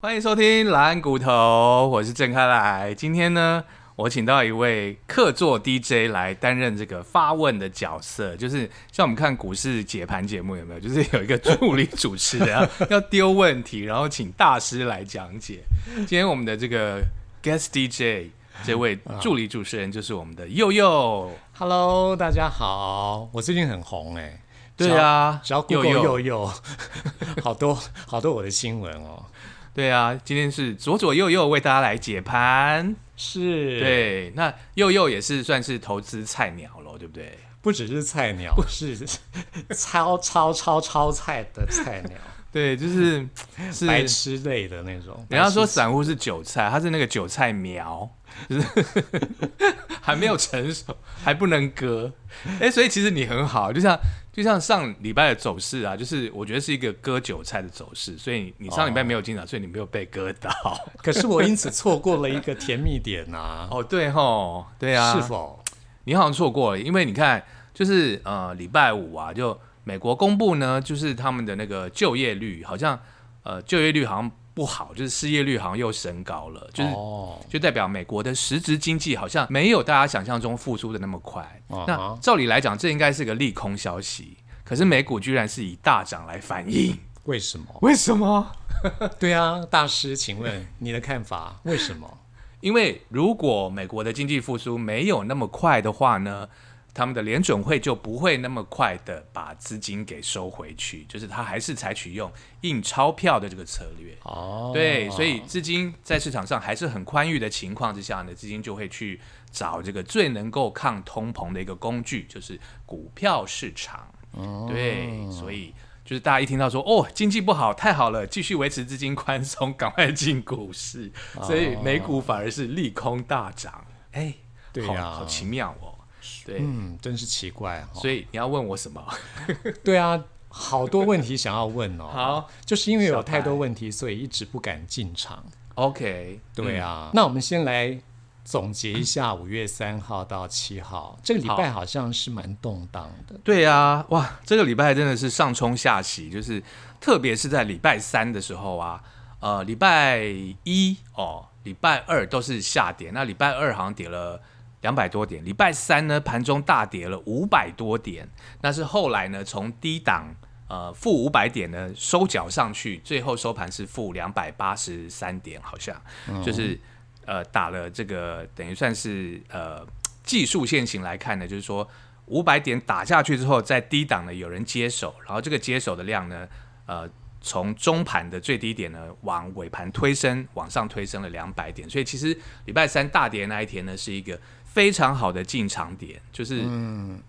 欢迎收听蓝骨头，我是郑开来。今天呢，我请到一位客座 DJ 来担任这个发问的角色，就是像我们看股市解盘节目有没有？就是有一个助理主持人要丢问题，然后请大师来讲解。今天我们的这个 guest DJ 这位助理主持人就是我们的佑佑。Hello，大家好，我最近很红哎、对啊，只要佑 Google 佑佑佑，好多好多我的新闻哦。对啊，今天是左左右右为大家来解盘。是，，对，那右右也是算是投资菜鸟咯，对不对？不只是菜鸟，不是 超超超超菜的菜鸟，对，就是是白痴类的那种。人家说散户是韭菜，他是那个韭菜苗，就是 还没有成熟，还不能割。哎、所以其实你很好，就像就像上礼拜的走势啊，就是我觉得是一个割韭菜的走势，所以你你上礼拜没有进场，所以你没有被割到。可是我因此错过了一个甜蜜点呐、哦，对吼，对啊，是否？你好像错过了，因为你看，就是呃礼拜五啊，就美国公布呢，就是他们的那个就业率好像呃就业率好像不好，就是失业率好像又升高了，就是哦，就代表美国的实质经济好像没有大家想象中复苏的那么快。那照理来讲，这应该是个利空消息，可是美股居然是以大涨来反应，为什么？为什么？对啊，大师，请问你的看法？为什么？因为如果美国的经济复苏没有那么快的话呢，他们的联准会就不会那么快的把资金给收回去，就是他还是采取用印钞票的这个策略。哦，对，所以资金在市场上还是很宽裕的情况之下呢，资金就会去找这个最能够抗通膨的一个工具，就是股票市场。对，所以就是大家一听到说哦经济不好，太好了，继续维持资金宽松，赶快进股市，所以美股反而是利空大涨。哎，好对呀好奇妙哦。对，嗯，真是奇怪哦。所以你要问我什么？对啊，好多问题想要问哦。好就是因为有太多问题，所以一直不敢进场。，OK，对啊，那我们先来总结一下 五月三号到七号这个礼拜，好像是蛮动荡的。对啊，哇，这个礼拜真的是上冲下洗，就是特别是在礼拜三的时候啊，呃，礼拜一哦，礼拜二都是下跌，那礼拜二好像跌了两百多点，礼拜三呢盘中大跌了五百多点，那是后来呢从低档呃负五百点呢收缴上去，最后收盘是负两百八十三点，好像、就是呃打了这个等于算是呃技术线型来看呢，就是说五百点打下去之后，在低档呢有人接手，然后这个接手的量呢，呃，从中盘的最低点呢往尾盘推升，往上推升了两百点，所以其实礼拜三大跌那一天呢是一个非常好的进场点，就是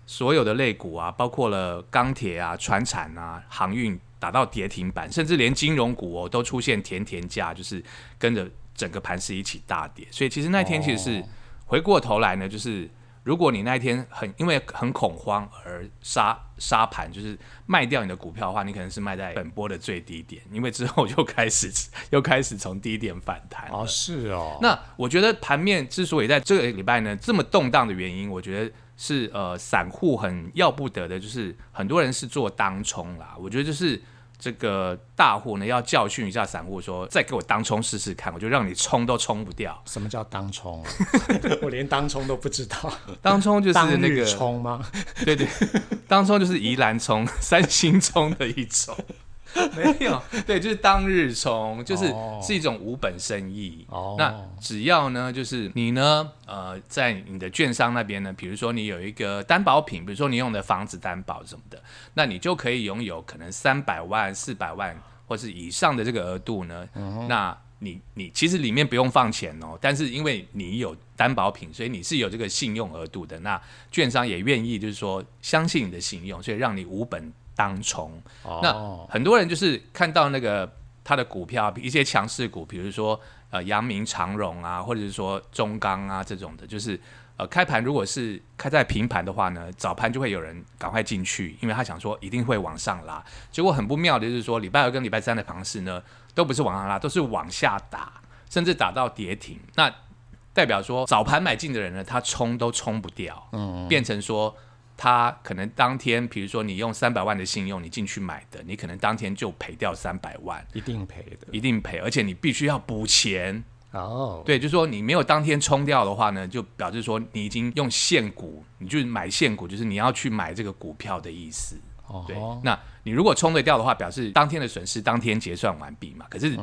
所有的类股啊，包括了钢铁啊、船产啊、航运打到跌停板，甚至连金融股哦都出现甜甜价，就是跟着整个盘势一起大跌，所以其实那天其实是哦。回过头来呢，就是如果你那一天很因为很恐慌而杀杀盘，就是卖掉你的股票的话，你可能是卖在本波的最低点，因为之后又开始 又开始从低点反弹了哦，是哦，那我觉得盘面之所以在这个礼拜呢这么动荡的原因，我觉得是呃散户很要不得的，就是很多人是做当冲啦。我觉得就是这个大户呢要教训一下散户说，再给我当冲试试看，我就让你冲都冲不掉。什么叫当冲啊？我连当冲都不知道。当冲就是那个冲吗？对对，当冲就是宜兰冲、三星冲的一种。没有，对，就是当日冲，就是哦是一种无本生意。哦那只要呢，就是你呢，呃，在你的券商那边呢，比如说你有一个担保品，比如说你用的房子担保什么的，那你就可以拥有可能三百万、四百万或是以上的这个额度呢。那你你其实里面不用放钱哦，但是因为你有担保品，所以你是有这个信用额度的。那券商也愿意就是说相信你的信用，所以让你无本当冲。那哦，很多人就是看到那个他的股票，一些强势股，比如说呃阳明长荣啊，或者是说中钢啊这种的，就是呃开盘如果是开在平盘的话呢，早盘就会有人赶快进去，因为他想说一定会往上拉。结果很不妙的就是说，礼拜二跟礼拜三的盘势呢，都不是往上拉，都是往下打，甚至打到跌停。那代表说早盘买进的人呢，他冲都冲不掉，嗯，变成说他可能当天，比如说你用三百万的信用你进去买的，你可能当天就赔掉三百万，一定赔的。一定赔，而且你必须要补钱。哦，对，就是说你没有当天冲掉的话呢，就表示说你已经用现股，你就买现股，就是你要去买这个股票的意思。对，哦，那你如果冲得掉的话，表示当天的损失当天结算完毕嘛。可是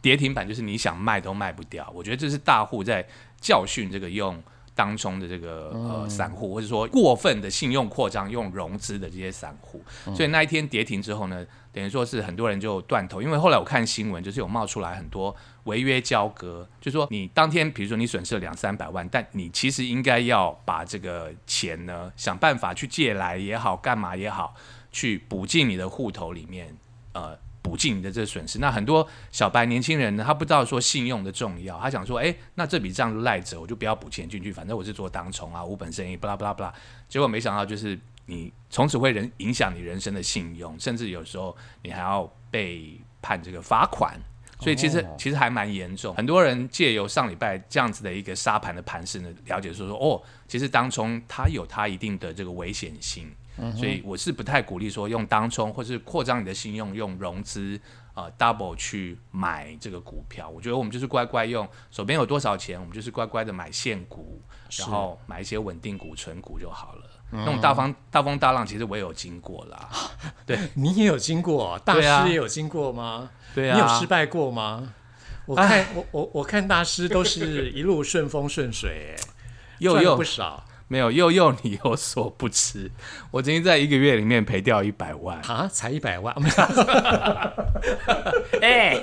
跌停板就是你想卖都卖不掉，我觉得这是大户在教训这个用当中的这个呃散户，或者说过分的信用扩张用融资的这些散户。所以那一天跌停之后呢，等于说是很多人就断头，因为后来我看新闻就是有冒出来很多违约交割，就说你当天比如说你损失了两三百万，但你其实应该要把这个钱呢想办法去借来也好，干嘛也好。去补进你的户头里面，呃，补进你的这个损失。那很多小白年轻人呢，他不知道说信用的重要，他想说，哎，那这笔账就赖着，我就不要补钱进去，反正我是做当冲啊，无本生意，巴拉巴拉巴拉。结果没想到，就是你从此会人影响你人生的信用，甚至有时候你还要被判这个罚款。所以其实、哦其实还蛮严重。很多人借由上礼拜这样子的一个沙盘的盘势呢，了解说说哦，其实当冲它有它一定的这个危险性。所以我是不太鼓励说用当冲或是扩张你的信用，用融资呃 double 去买这个股票。我觉得我们就是乖乖用手边有多少钱，我们就是乖乖的买现股，然后买一些稳定股、存股就好了。那种大风大风大浪，其实我也有经过啦。你也有经过，大对啊师也有经过吗？对啊，你有失败过吗？我看我我我看大师都是一路顺风顺水，赚不少没有又又你有所不知，我曾经在一个月里面赔掉一百万。啊，才一百万，哎、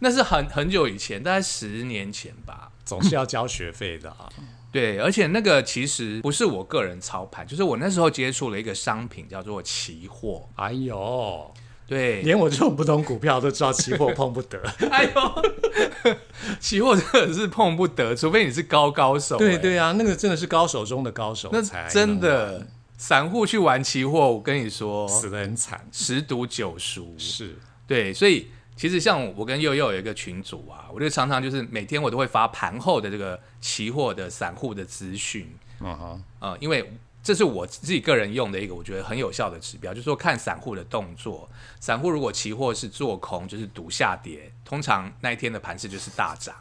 那是很很久以前，大概十年前吧。总是要交学费的啊。对，而且那个其实不是我个人操盘，就是我那时候接触了一个商品叫做期货。哎呦，对，连我这种不懂股票都知道期货碰不得。哎呦，期货真的是碰不得，除非你是高高手、哎，对对啊，那个真的是高手中的高手那才真的散户去玩期货，我跟你说，死得很惨。十赌九输。是，对，所以其实像我跟佑佑有一个群组啊，我就常常就是每天我都会发盘后的这个期货的散户的资讯，嗯哼，呃，因为这是我自己个人用的一个我觉得很有效的指标，就是说看散户的动作。散户如果期货是做空，就是赌下跌，通常那一天的盘势就是大涨，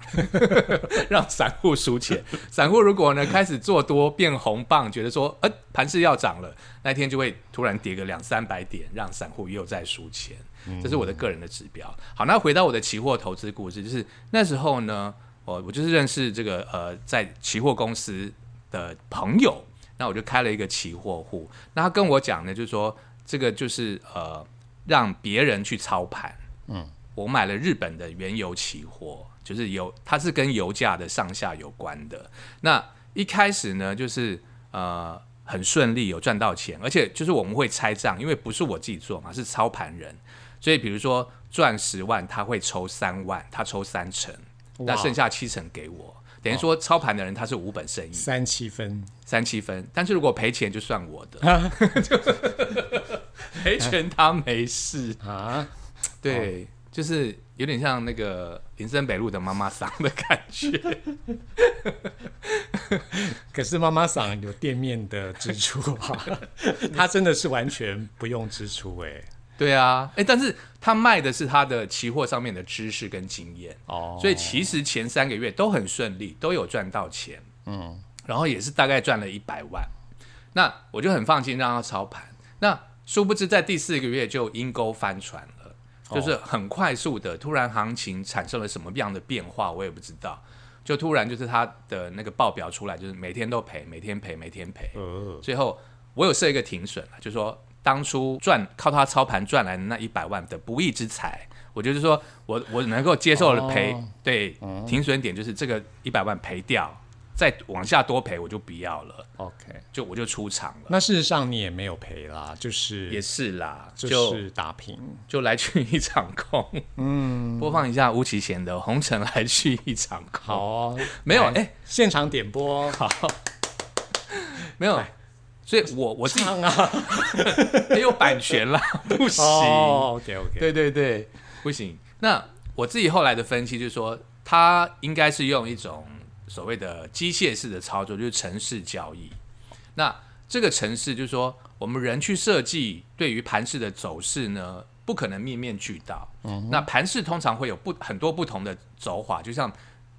让散户输钱。散户如果呢开始做多变红棒，觉得说呃盘势要涨了，那一天就会突然跌个两三百点，让散户又在输钱。这是我的个人的指标。好，那回到我的期货投资故事，就是那时候呢，我我就是认识这个呃在期货公司的朋友，那我就开了一个期货户。那他跟我讲呢，就是说这个就是呃让别人去操盘。嗯，我买了日本的原油期货，就是油，它是跟油价的上下有关的。那一开始呢，就是呃很顺利，有赚到钱，而且就是我们会拆账，因为不是我自己做嘛，是操盘人，所以比如说赚十万，他会抽三万，他抽三成，那剩下七成给我。等于说操盘的人他是无本生意，三七分，三七分，但是如果赔钱就算我的，赔钱他没事。啊，对，就是有点像那个林森北路的妈妈桑的感觉。可是妈妈桑有店面的支出啊，他真的是完全不用支出哎、对啊，哎，但是他卖的是他的期货上面的知识跟经验，哦，所以其实前三个月都很顺利，都有赚到钱，嗯，然后也是大概赚了一百万。那我就很放心让他操盘。那殊不知在第四个月就阴沟翻船了，就是很快速的，突然行情产生了什么样的变化，我也不知道。就突然就是他的那个报表出来，就是每天都赔，每天赔，每天赔。呃，最后我有设一个停损了，就是说当初赚靠他操盘赚来的那一百万的不义之财，我就是说我我能够接受的赔，哦。对，停损点就是这个一百万赔掉，再往下多赔我就不要了，OK，就我就出场了。那事实上你也没有赔啦，就是也是啦，就就是打平，就来去一场空。嗯，播放一下吴奇贤的《红尘来去一场空》。好哦，没有来哎。现场点播，好。没有，所以我我自己没 有版权啦，不行。哦，OK OK，对对对，不行。那我自己后来的分析就是说，他应该是用一种所谓的机械式的操作，就是城市交易。那这个城市就是说，我们人去设计对于盘势的走势呢，不可能面面俱到。那盘势通常会有不很多不同的走法，就像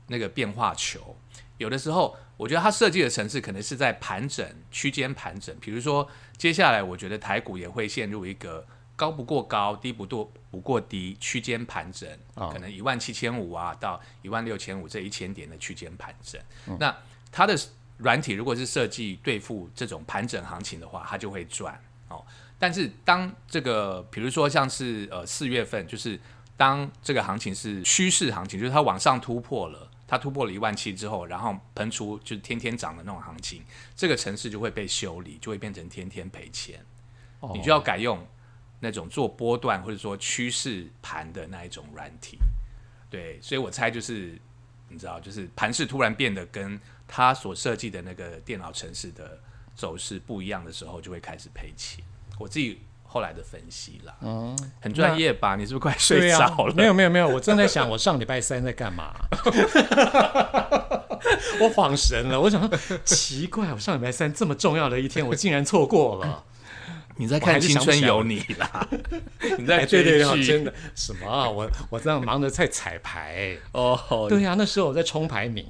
那个变化球。有的时候，我觉得它设计的城市可能是在盘整区间盘整。比如说，接下来我觉得台股也会陷入一个高不过高、低不过不过低区间盘整，可能一万七千五啊到一万六千五这一千点的区间盘整。那它的软体如果是设计对付这种盘整行情的话，它就会赚哦。但是当这个比如说像是呃四月份，就是当这个行情是趋势行情，就是它往上突破了。它突破了一万七之后，然后喷出就是天天涨的那种行情，这个城市就会被修理，就会变成天天赔钱。你就要改用那种做波段或者说趋势盘的那一种软体。对，所以我猜就是你知道，就是盘势突然变得跟他所设计的那个电脑城市的走势不一样的时候，就会开始赔钱。我自己。后来的分析啦，嗯，很专业吧？你是不是快睡着了？没有没有没有，我正在想我上礼拜三在干嘛，我恍神了。我想说奇怪，我上礼拜三这么重要的一天，我竟然错过了。你在看《青春有你》啦？你在对对对，真的什么？啊我我这样忙着在彩排哦。对呀，那时候我在冲排名。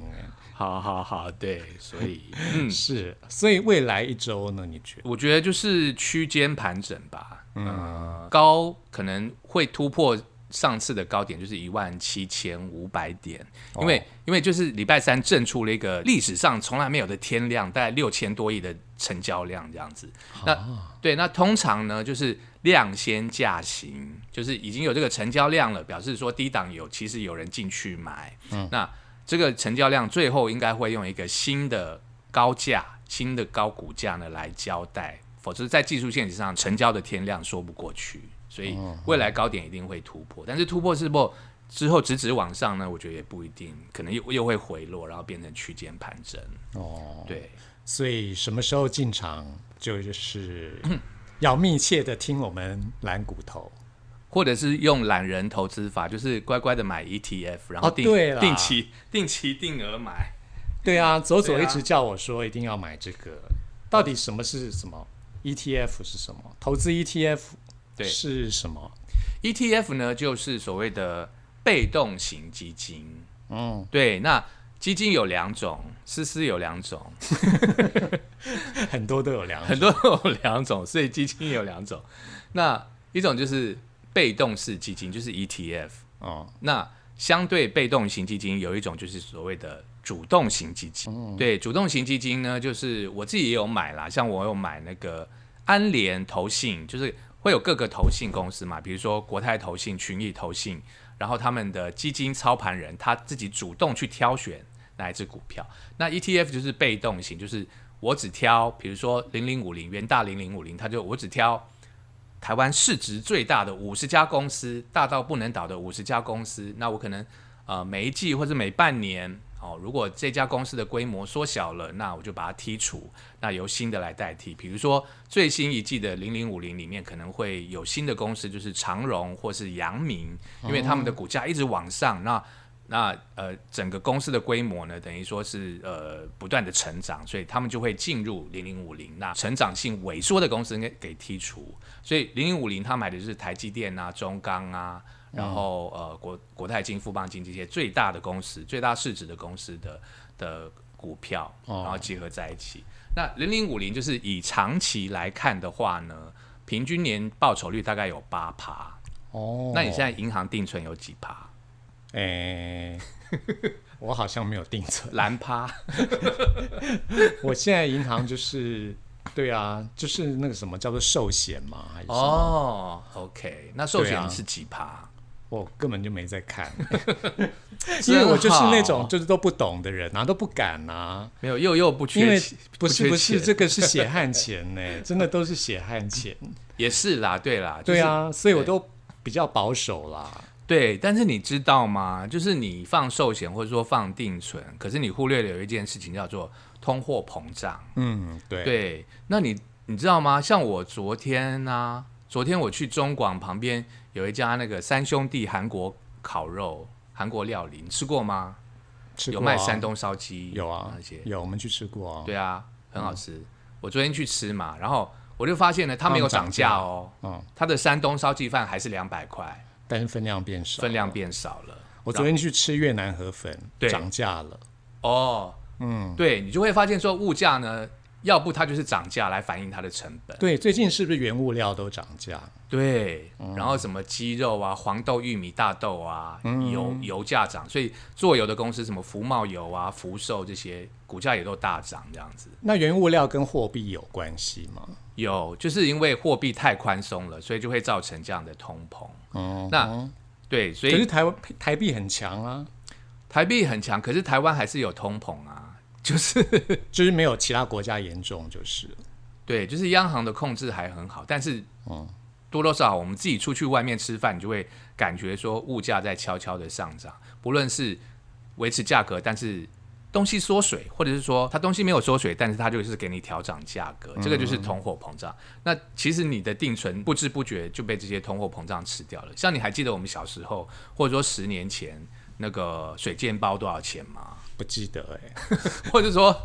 好好好，对，所以 嗯是，所以未来一周呢，你觉得？我觉得就是区间盘整吧，嗯，高可能会突破上次的高点，就是一万七千五百点，因为因为就是礼拜三震出了一个历史上从来没有的天量，大概六千多亿的成交量这样子。那对，那通常呢就是量先价行，就是已经有这个成交量了，表示说低档有其实有人进去买，嗯，那。这个成交量最后应该会用一个新的高价、新的高股价呢来交代，否则在技术线上成交的天量说不过去，所以未来高点一定会突破。但是突破是不之后直直往上呢？我觉得也不一定，可能又又会回落，然后变成区间盘整。哦，对，所以什么时候进场，就是 要密切的听我们蓝骨头。或者是用懒人投资法，就是乖乖的买 ETF，然后定定期定期定额买。对啊，左左一直叫我说一定要买这个。到底什么是什么 ETF 是什么？投资 ETF 对是什么？ETF 呢，就是所谓的被动型基金。嗯，对。那基金有两种，思思有两种，很多都有两，很多都有两种，所以基金有两种。那一种就是。被动式基金就是 ETF 哦，那相对被动型基金有一种就是所谓的主动型基金。对，主动型基金呢，就是我自己也有买啦，像我有买那个安联投信，就是会有各个投信公司嘛，比如说国泰投信、群益投信，然后他们的基金操盘人他自己主动去挑选哪一只股票。那 ETF 就是被动型，就是我只挑，比如说零零五零元大零零五零，他就我只挑。台湾市值最大的五十家公司，大到不能倒的五十家公司，那我可能呃每一季或者每半年哦，如果这家公司的规模缩小了，那我就把它剔除，那由新的来代替。比如说最新一季的零零五零里面可能会有新的公司，就是长荣或是阳明，因为他们的股价一直往上，那。那呃，整个公司的规模呢，等于说是呃不断的成长，所以他们就会进入零零五零。那成长性萎缩的公司给给剔除，所以零零五零他买的就是台积电啊、中钢啊，然后呃国国泰金、富邦金这些最大的公司、最大市值的公司的的股票，然后结合在一起。那零零五零就是以长期来看的话呢，平均年报酬率大概有八趴。哦，那你现在银行定存有几趴？哎，我好像没有定存，蓝趴。我现在银行就是，对啊，就是那个什么叫做寿险嘛，还是哦，OK，那寿险是几趴？我根本就没在看，因为我就是那种就是都不懂的人啊，都不敢啊。没有，又又不缺，因为不是不是这个是血汗钱呢，真的都是血汗钱。也是啦，对啦，对啊，所以我都比较保守啦。对，但是你知道吗？就是你放寿险或者说放定存，可是你忽略了有一件事情叫做通货膨胀。嗯，对。对，那你你知道吗？像我昨天呢，昨天我去中广旁边有一家那个三兄弟韩国烤肉、韩国料理，你吃过吗？有卖山东烧鸡，有啊那些有我们去吃过啊。对啊，很好吃。我昨天去吃嘛，然后我就发现呢，它没有涨价哦，嗯，它的山东烧鸡饭还是两百块，但是分量变少，分量变少了。我昨天去吃越南河粉，对涨价了。哦，嗯，对你就会发现说物价呢，要不它就是涨价来反映它的成本，对，最近是不是原物料都涨价？对，嗯然后什么鸡肉啊、黄豆、玉米、大豆啊，嗯油油价涨，所以做油的公司什么福茂油啊、福寿这些股价也都大涨，这样子。那原物料跟货币有关系吗？有，就是因为货币太宽松了，所以就会造成这样的通膨。嗯，那对，所以可是台湾台币很强啊，台币很强，可是台湾还是有通膨啊，就是 就是没有其他国家严重，就是。对，就是央行的控制还很好，但是嗯多多少少我们自己出去外面吃饭，你就会感觉说物价在悄悄的上涨，不论是维持价格，但是东西缩水，或者是说它东西没有缩水，但是它就是给你调涨价格，这个就是通货膨胀。那其实你的定存不知不觉就被这些通货膨胀吃掉了。像你还记得我们小时候，或者说十年前那个水煎包多少钱吗？不记得哎、或者说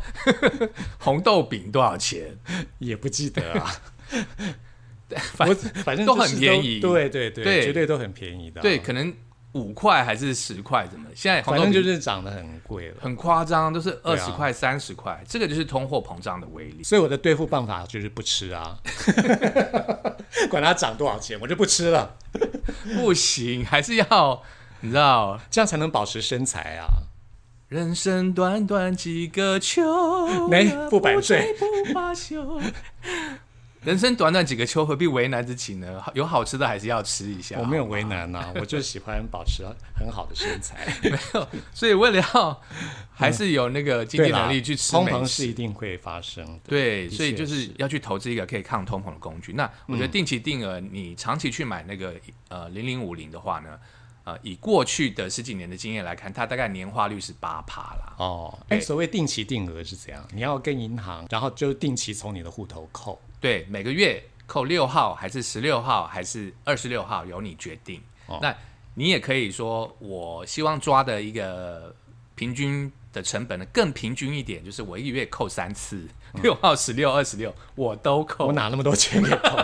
红豆饼多少钱？也不记得啊。反 我反正都很便宜对对对，对绝对都很便宜的啊、对，可能五块还是十块，怎么？现在红反正就是涨得很贵了。很夸张，都是二十块、三十块，这个就是通货膨胀的威力。所以我的对付办法就是不吃啊，管它涨多少钱，我就不吃了，不行，还是要你知道，这样才能保持身材啊。人生短短几个秋，没不版税不罢休。人生短短几个秋，何必为难自己呢？有好吃的还是要吃一下。我没有为难呐、我就喜欢保持很好的身材。没有所以为了要还是有那个经济能力去吃通美食。膨是一定会发生的。对，所以就是要去投资一个可以抗通膨的工具。那我觉得定期定额，你长期去买那个呃零零五零的话呢，呃，以过去的十几年的经验来看，它大概年化率是八趴啦。哦，哎，对所谓定期定额是怎样？你要跟银行，然后就定期从你的户头扣。对，每个月扣六号还是十六号还是二十六号，由你决定。哦那你也可以说，我希望抓的一个平均的成本呢更平均一点，就是我一个月扣三次，六号、十六、二十六我都扣我。哪那么多钱给扣？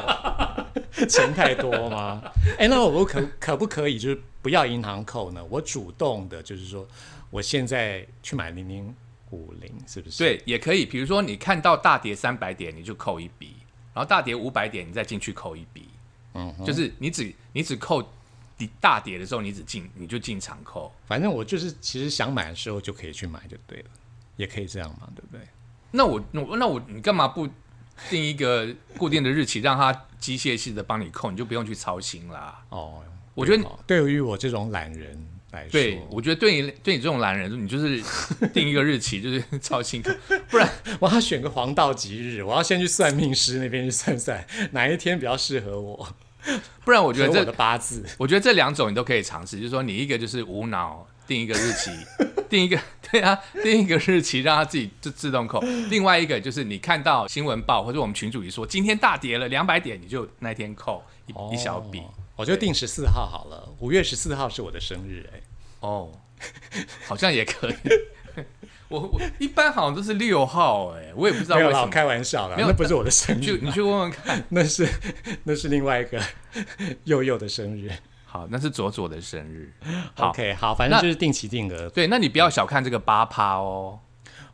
钱太多吗？哎，那我可可不可以就是不要银行扣呢？我主动的，就是说我现在去买零零五零，是不是？，对，也可以。比如说，你看到大跌三百点，你就扣一笔，然后大跌五百点，你再进去扣一笔。嗯，就是你只你只扣底大跌的时候，你只进你就进场扣。反正我就是其实想买的时候就可以去买就对了，也可以这样嘛，对不对？那我那我那我你干嘛不定一个固定的日期，让它机械式的帮你扣，你就不用去操心啦。哦，我觉得哦对于我这种懒人来说，对，我觉得对你对你这种懒人，你就是 定一个日期，就是超心扣，不然 我要选个黄道吉日，我要先去算命师那边去算算哪一天比较适合我，不然我觉得这八字。我觉得这两种你都可以尝试，就是说你一个就是无脑定一个日期，定一个对啊，定一个日期让他自己就自动扣；另外一个就是你看到新闻报或者我们群主一说今天大跌了两百点，你就那天扣一、一小笔哦我就定十四号好了，五月十四号是我的生日、哎，哦，好像也可以。我我一般好像都是六号哎、我也不知道。开玩笑啦，那不是我的生日啦，你去问问看。那是那是另外一个 佑佑的生日。好，那是左左的生日。好 OK，好，反正就是定期定额，对，那你不要小看这个八趴哦。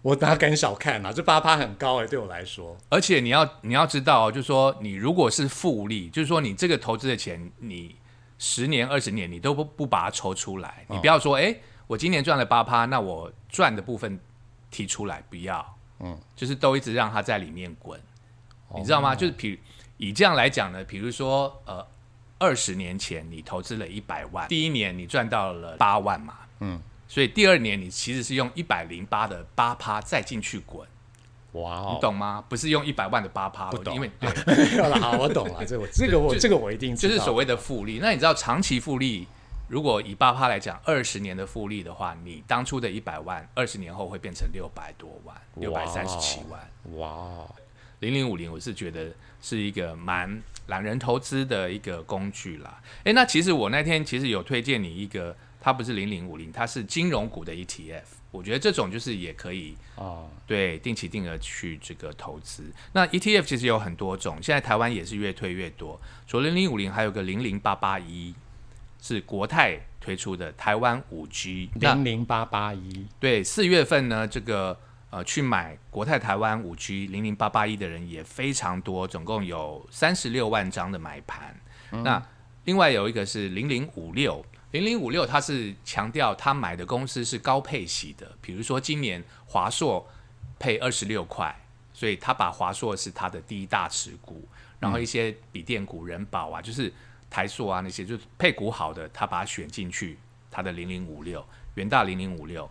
我哪敢小看啊？这八趴很高哎、对我来说，而且你要你要知道哦，就是说你如果是复利，就是说你这个投资的钱，你十年二十年你都不不把它抽出来，你不要说，哎、我今年赚了八趴，那我赚的部分提出来，不要，嗯，就是都一直让它在里面滚，你知道吗？就是比以这样来讲呢，比如说呃，二十年前你投资了一百万，第一年你赚到了八万嘛，嗯，所以第二年你其实是用一百零八的八趴再进去滚。哇哦，你懂吗？不是用一百万的八趴，不懂因为 好，我懂了，这我这个我这个我一定知道，就是所谓的复利。那你知道长期复利，如果以八趴来讲，二十年的复利的话，你当初的一百万，二十年后会变成六百多万，六百三十七万。哇哦，零零五零，我是觉得是一个蛮懒人投资的一个工具啦。诶，那其实我那天其实有推荐你一个，它不是零零五零，它是金融股的 ETF。我觉得这种就是也可以哦，对定期定额去这个投资。那 ETF 其实有很多种，现在台湾也是越推越多。除了零零五零，还有个零零八八一，是国泰推出的台湾五 G。那零零八八一，对四月份呢，这个呃去买国泰台湾五 G 零零八八一的人也非常多，总共有三十六万张的买盘。那另外有一个是零零五六。零零五六，它是强调他买的公司是高配息的，比如说今年华硕配二十六块，所以他把华硕是他的第一大持股，然后一些笔电股、人保啊，就是台塑啊那些，就是配股好的，他把它选进去，他的零零五六，元大零零五六，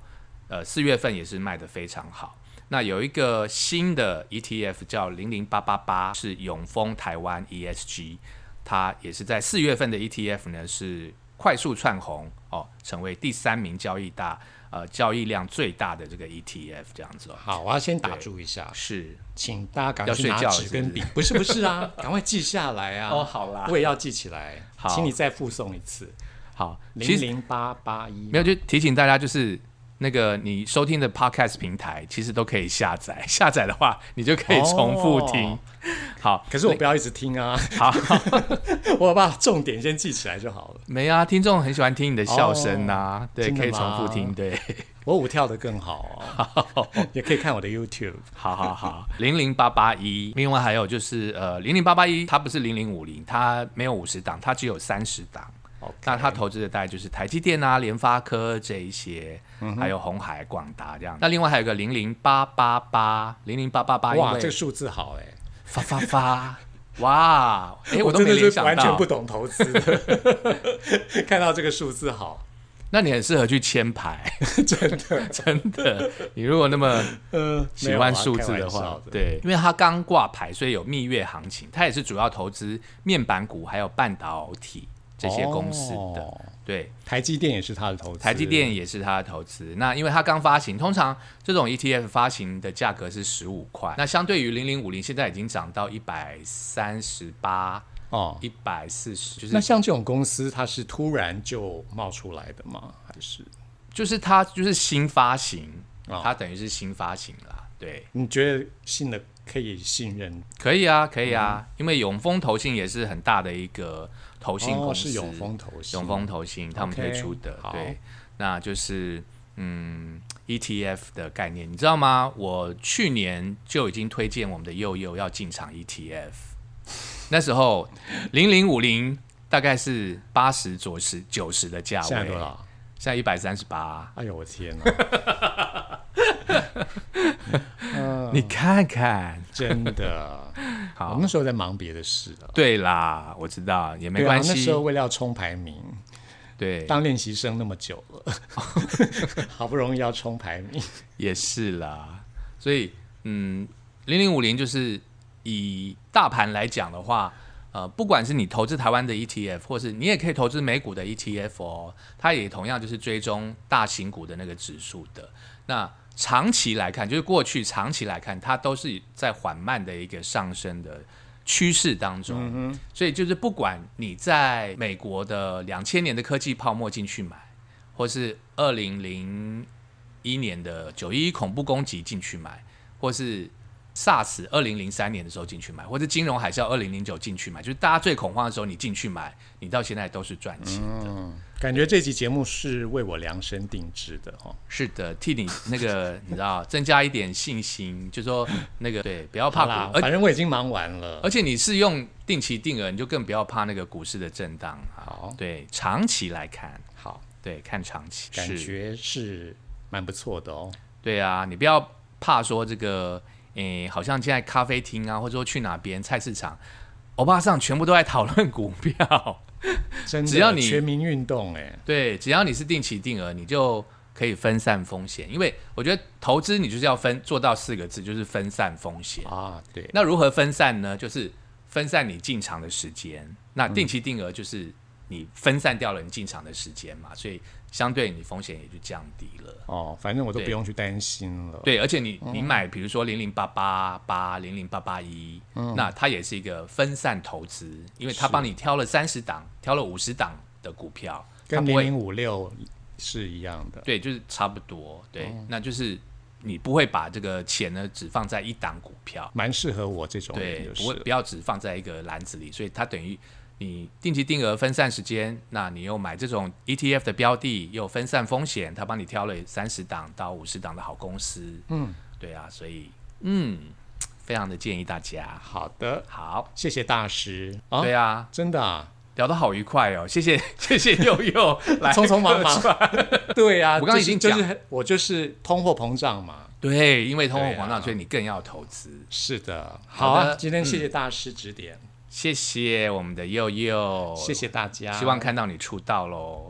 呃，四月份也是卖的非常好。那有一个新的 ETF 叫零零八八八，是永丰台湾 ESG，它也是在四月份的 ETF 呢是。快速窜红哦，成为第三名交易大呃交易量最大的这个 ETF 这样子哦。好，我要先打住一下，是，请大家赶快去拿纸跟笔，不是不是啊，赶快记下来啊。哦好啦我也要记起来。好请你再附送一次，好，零零八八一。没有就提醒大家，就是那个你收听的 Podcast 平台其实都可以下载，下载的话你就可以重复听。哦。好，可是我不要一直听啊，好，我把重点先记起来就好了。没啊，听众很喜欢听你的笑声呐、对，可以重复听，对，我舞跳的更好哦，也可以看我的 YouTube。好好好，零零八八一，另外还有就是呃，零零八八一，它不是零零五零，它没有五十档，它只有三十档。那他投资的大概就是台积电啊、联发科这一些，嗯还有红海、广达这样。那另外还有个零零八八八，零零八八八，哇，为这个数字好哎，发发发，哇，哎、我都真的是没联想到。完全不，懂投资。的，看到这个数字好，那你很适合去签牌，真的，真的。你如果那么呃，喜欢数字的话，对，因为它刚挂牌，所以有蜜月行情。它也是主要投资面板股还有半导体这些公司的。哦对，台积电也是他的投资，台积电也是它的投资。那因为它刚发行，通常这种 ETF 发行的价格是十五块，那相对于零零五零，现在已经涨到一百三十八、哦。一百四十，就是那像这种公司，它是突然就冒出来的吗？还是就是它就是新发行，哦它等于是新发行啦。对，你觉得信的可以信任？可以啊，可以嗯啊，因为永丰投信也是很大的一个投信公哦，司，是永丰投信，永丰投信他们推出的好对，那就是嗯 ETF 的概念，你知道吗？我去年就已经推荐我们的佑佑要进场 ETF，那时候零零五零大概是八十左十九十的价位，现在多？少？现在一百三十八，哎呦，我天哪！嗯。你看看，真的，好。我好。那，时候在忙别的事了。对啦，我知道也没关系，那时候为了要冲排名，对，当练习生那么久了，好不容易要冲排名，也是啦，所以嗯，零零五零就是以大盘来讲的话，呃，不管是你投资台湾的 ETF，或是你也可以投资美股的 ETF 哦，它也同样就是追踪大型股的那个指数的。那长期来看，就是过去长期来看，它都是在缓慢的一个上升的趋势当中。所以就是不管你在美国的两千年的科技泡沫进去买，或是二零零一年的九一一恐怖攻击进去买，或是 SARS 二零零三年的时候进去买，或者金融海啸二零零九进去买，就是大家最恐慌的时候你进去买，你到现在都是赚钱的。感觉这期节目是为我量身定制的哦。是的，替你那个 你知道增加一点信心，就说 那个对，不要怕啦反正我已经忙完了而。且你是用定期定额，你就更不要怕那个股市的震荡啊。好对，长期来看，好，对，看长期感觉是蛮不错的哦。对啊，你不要怕说这个，诶，好像现在咖啡厅啊，或者说去哪边菜市场，欧巴上全部都在讨论股票。真的，只要你全民运动，哎，对，只要你是定期定额，你就可以分散风险。因为我觉得投资你就是要分做到四个字，就是分散风险。啊，对，那如何分散呢？就是分散你进场的时间。那定期定额就是你分散掉了你进场的时间嘛，所以相对你风险也就降低了。哦，反正我都不用去担心了。对，而且你你买，比如说零零八八八、零零八八一，那它也是一个分散投资，因为它帮你挑了三十档，挑了五十档的股票，跟零零五六是一样的。对，就是差不多，对，哦。那就是你不会把这个钱呢只放在一档股票，蛮适合我这种人，对，就是。不会不要只放在一个篮子里，所以它等于你定期定额分散时间，那你又买这种 ETF 的标的，又分散风险，他帮你挑了三十档到五十档的好公司，嗯，对啊，所以嗯，非常的建议大家。好的，好，谢谢大师。啊，对啊，真的啊，聊得好愉快哦，谢谢 谢谢佑佑来 匆匆忙忙。对啊，我刚刚已经讲。就是就是我就是通货膨胀嘛，对，因为通货膨胀，所以你更要投资。是的，好的。好啊，今天谢谢大师指点，谢谢我们的佑佑，谢谢大家，希望看到你出道喽。